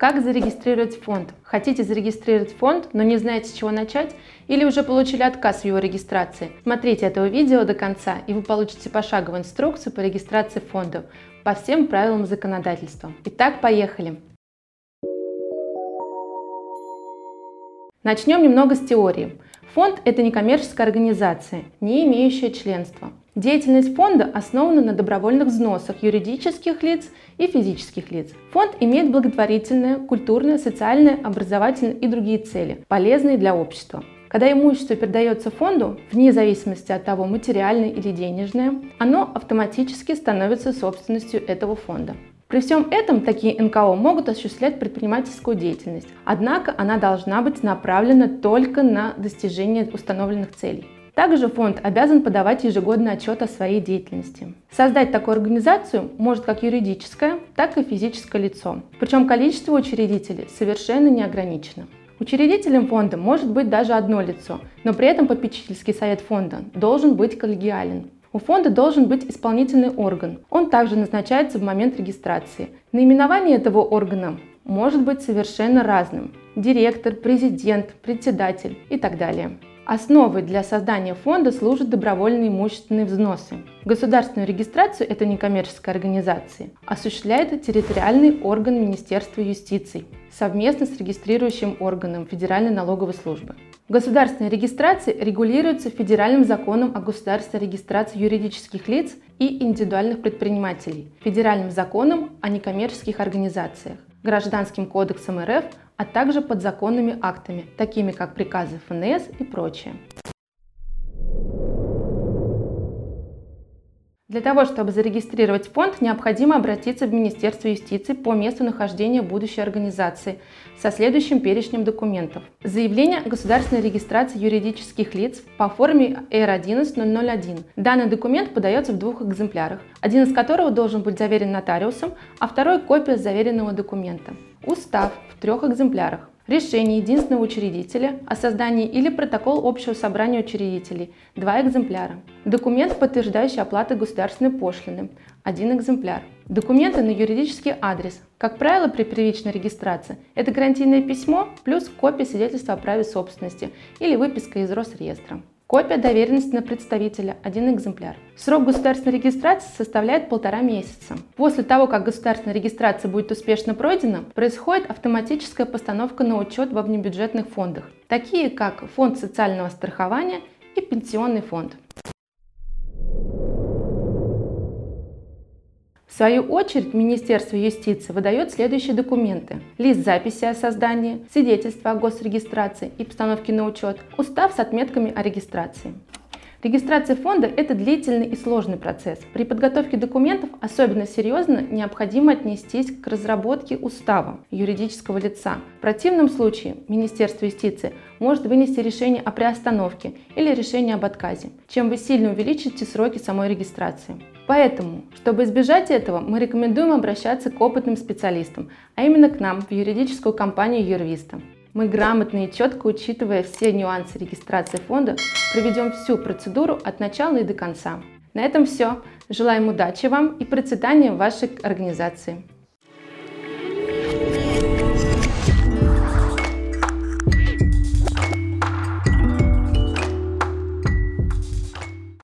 Как зарегистрировать фонд? Хотите зарегистрировать фонд, но не знаете, с чего начать? Или уже получили отказ в его регистрации? Смотрите это видео до конца, и вы получите пошаговую инструкцию по регистрации фондов по всем правилам законодательства. Итак, поехали! Начнем немного с теории. Фонд – это некоммерческая организация, не имеющая членства. Деятельность фонда основана на добровольных взносах юридических лиц и физических лиц. Фонд имеет благотворительные, культурные, социальные, образовательные и другие цели, полезные для общества. Когда имущество передается фонду, вне зависимости от того, материальное или денежное, оно автоматически становится собственностью этого фонда. При всем этом такие НКО могут осуществлять предпринимательскую деятельность, однако она должна быть направлена только на достижение установленных целей. Также фонд обязан подавать ежегодный отчет о своей деятельности. Создать такую организацию может как юридическое, так и физическое лицо. Причем количество учредителей совершенно не ограничено. Учредителем фонда может быть даже одно лицо, но при этом попечительский совет фонда должен быть коллегиален. У фонда должен быть исполнительный орган. Он также назначается в момент регистрации. Наименование этого органа может быть совершенно разным. Директор, президент, председатель и так далее. Основой для создания фонда служат добровольные имущественные взносы. Государственную регистрацию этой некоммерческой организации осуществляет территориальный орган Министерства юстиции совместно с регистрирующим органом Федеральной налоговой службы. Государственная регистрация регулируется Федеральным законом о государственной регистрации юридических лиц и индивидуальных предпринимателей, Федеральным законом о некоммерческих организациях, Гражданским кодексом РФ, а также подзаконными актами, такими как приказы ФНС и прочее. Для того, чтобы зарегистрировать фонд, необходимо обратиться в Министерство юстиции по месту нахождения будущей организации со следующим перечнем документов. Заявление о государственной регистрации юридических лиц по форме R11001. Данный документ подается в двух экземплярах, один из которых должен быть заверен нотариусом, а второй – копия заверенного документа. Устав в трех экземплярах решение единственного учредителя о создании или протокол общего собрания учредителей – два экземпляра. Документ, подтверждающий оплату государственной пошлины – один экземпляр. Документы на юридический адрес. Как правило, при первичной регистрации это гарантийное письмо плюс копия свидетельства о праве собственности или выписка из Росреестра. Копия доверенности на представителя – один экземпляр. Срок государственной регистрации составляет полтора месяца. После того, как государственная регистрация будет успешно пройдена, происходит автоматическая постановка на учет во внебюджетных фондах, такие как Фонд социального страхования и Пенсионный фонд. Свою очередь Министерство юстиции выдает следующие документы. Лист записи о создании, свидетельство о госрегистрации и постановке на учет, устав с отметками о регистрации. Регистрация фонда – это длительный и сложный процесс. При подготовке документов особенно серьезно необходимо отнестись к разработке устава юридического лица. В противном случае Министерство юстиции может вынести решение о приостановке или решение об отказе, чем вы сильно увеличите сроки самой регистрации. Поэтому, чтобы избежать этого, мы рекомендуем обращаться к опытным специалистам, а именно к нам, в юридическую компанию Юрвиста. Мы грамотно и четко, учитывая все нюансы регистрации фонда, проведем всю процедуру от начала и до конца. На этом все. Желаем удачи вам и процветания вашей организации.